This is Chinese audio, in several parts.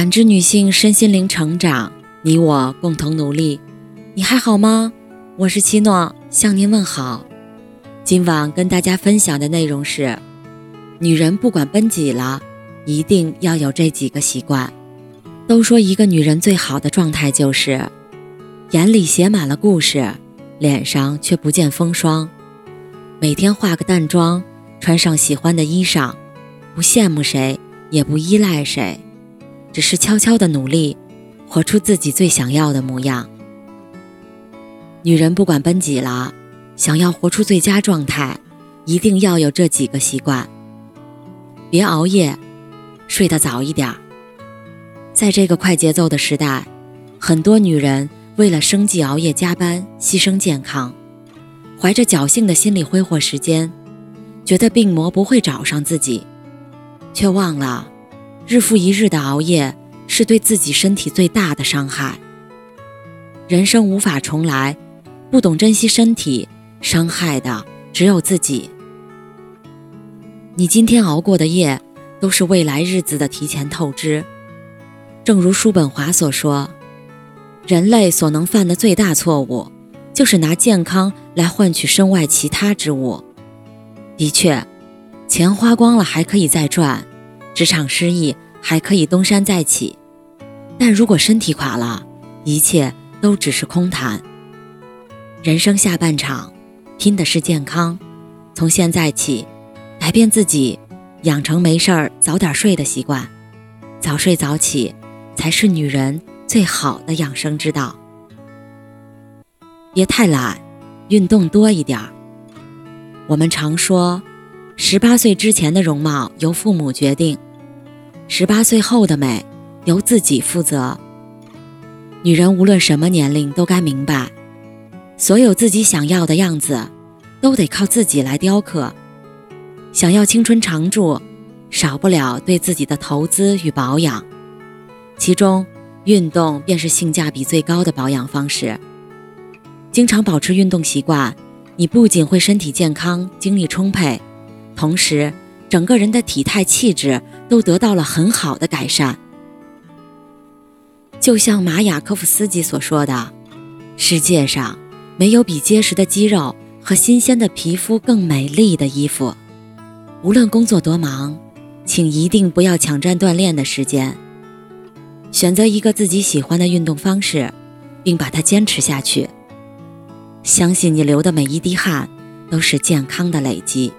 感知女性身心灵成长，你我共同努力。你还好吗？我是七诺，向您问好。今晚跟大家分享的内容是：女人不管奔几了，一定要有这几个习惯。都说一个女人最好的状态就是眼里写满了故事，脸上却不见风霜。每天化个淡妆，穿上喜欢的衣裳，不羡慕谁，也不依赖谁，只是悄悄的努力，活出自己最想要的模样。女人不管奔几了，想要活出最佳状态，一定要有这几个习惯：别熬夜，睡得早一点。在这个快节奏的时代，很多女人为了生计熬夜加班，牺牲健康，怀着侥幸的心理挥霍时间，觉得病魔不会找上自己，却忘了日复一日的熬夜是对自己身体最大的伤害。人生无法重来，不懂珍惜身体，伤害的只有自己。你今天熬过的夜，都是未来日子的提前透支。正如叔本华所说，人类所能犯的最大错误，就是拿健康来换取身外其他之物。的确，钱花光了还可以再赚，职场失意还可以东山再起，但如果身体垮了，一切都只是空谈。人生下半场，拼的是健康。从现在起，改变自己，养成没事儿早点睡的习惯，早睡早起。才是女人最好的养生之道。别太懒，运动多一点儿。我们常说，十八岁之前的容貌由父母决定，十八岁后的美由自己负责。女人无论什么年龄都该明白，所有自己想要的样子，都得靠自己来雕刻。想要青春常驻，少不了对自己的投资与保养。其中，运动便是性价比最高的保养方式。经常保持运动习惯，你不仅会身体健康、精力充沛，同时整个人的体态气质都得到了很好的改善。就像马雅科夫斯基所说的：“世界上没有比结实的肌肉和新鲜的皮肤更美丽的衣服。”无论工作多忙，请一定不要抢占锻炼的时间。选择一个自己喜欢的运动方式，并把它坚持下去。相信你流的每一滴汗都是健康的累积。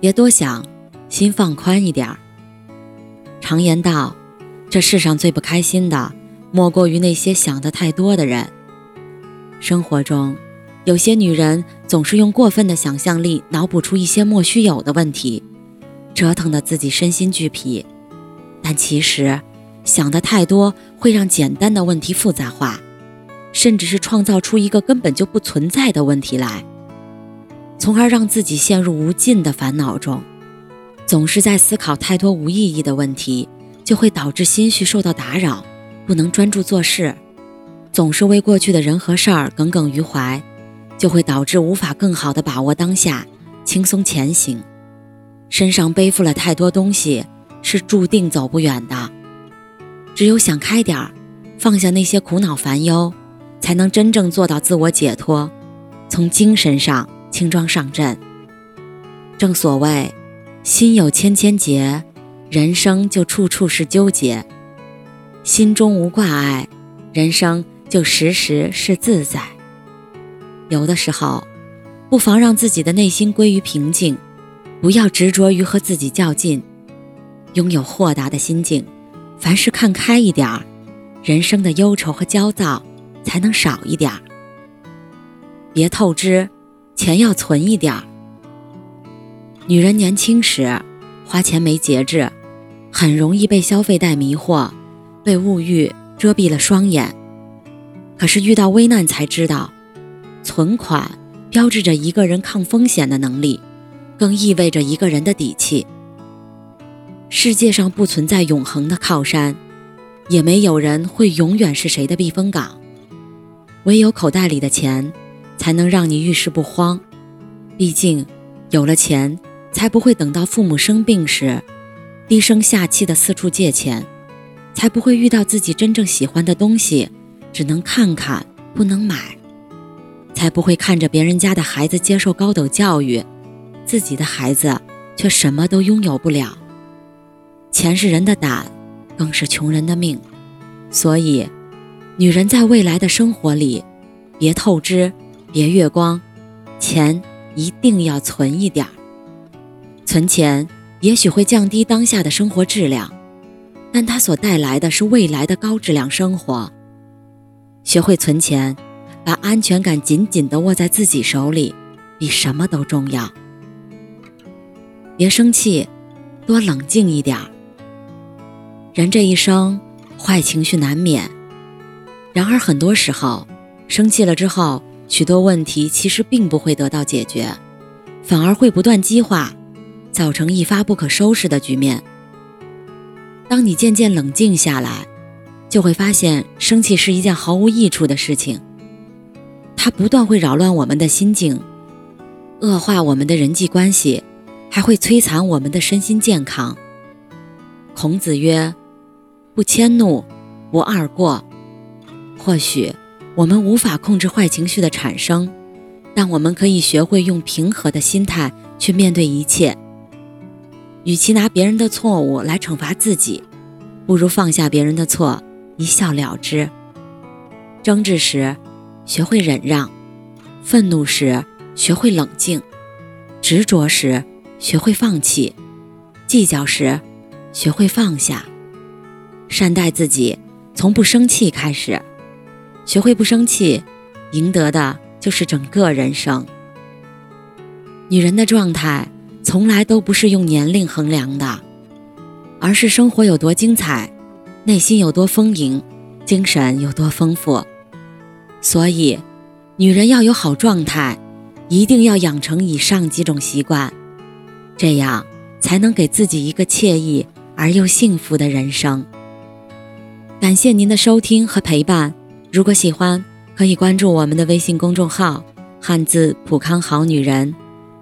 别多想，心放宽一点儿。常言道，这世上最不开心的，莫过于那些想的太多的人。生活中，有些女人总是用过分的想象力脑补出一些莫须有的问题，折腾得自己身心俱疲。但其实，想的太多会让简单的问题复杂化，甚至是创造出一个根本就不存在的问题来，从而让自己陷入无尽的烦恼中。总是在思考太多无意义的问题，就会导致心绪受到打扰，不能专注做事；总是为过去的人和事儿耿耿于怀，就会导致无法更好的把握当下，轻松前行。身上背负了太多东西，是注定走不远的。只有想开点儿，放下那些苦恼烦忧，才能真正做到自我解脱，从精神上轻装上阵。正所谓，心有千千结，人生就处处是纠结；心中无挂碍，人生就时时是自在。有的时候，不妨让自己的内心归于平静，不要执着于和自己较劲，拥有豁达的心境。凡事看开一点儿，人生的忧愁和焦躁才能少一点儿。别透支，钱要存一点儿。女人年轻时花钱没节制，很容易被消费贷迷惑，被物欲遮蔽了双眼。可是遇到危难才知道，存款标志着一个人抗风险的能力，更意味着一个人的底气。世界上不存在永恒的靠山，也没有人会永远是谁的避风港。唯有口袋里的钱，才能让你遇事不慌。毕竟，有了钱，才不会等到父母生病时，低声下气的四处借钱，才不会遇到自己真正喜欢的东西，只能看看不能买；才不会看着别人家的孩子接受高等教育，自己的孩子却什么都拥有不了。钱是人的胆，更是穷人的命。所以，女人在未来的生活里，别透支，别月光，钱一定要存一点儿。存钱也许会降低当下的生活质量，但它所带来的是未来的高质量生活。学会存钱，把安全感紧紧地握在自己手里，比什么都重要。别生气，多冷静一点儿。人这一生。坏情绪难免，然而很多时候，生气了之后，许多问题其实并不会得到解决，反而会不断激化，造成一发不可收拾的局面。当你渐渐冷静下来，就会发现生气是一件毫无益处的事情，它不断会扰乱我们的心境，恶化我们的人际关系，还会摧残我们的身心健康。孔子曰。不迁怒，不贰过。或许我们无法控制坏情绪的产生，但我们可以学会用平和的心态去面对一切。与其拿别人的错误来惩罚自己，不如放下别人的错，一笑了之。争执时，学会忍让；愤怒时，学会冷静；执着时，学会放弃；计较时，学会放下。善待自己，从不生气开始，学会不生气，赢得的就是整个人生。女人的状态从来都不是用年龄衡量的，而是生活有多精彩，内心有多丰盈，精神有多丰富。所以，女人要有好状态，一定要养成以上几种习惯，这样才能给自己一个惬意而又幸福的人生。感谢您的收听和陪伴。如果喜欢，可以关注我们的微信公众号“汉字普康好女人”。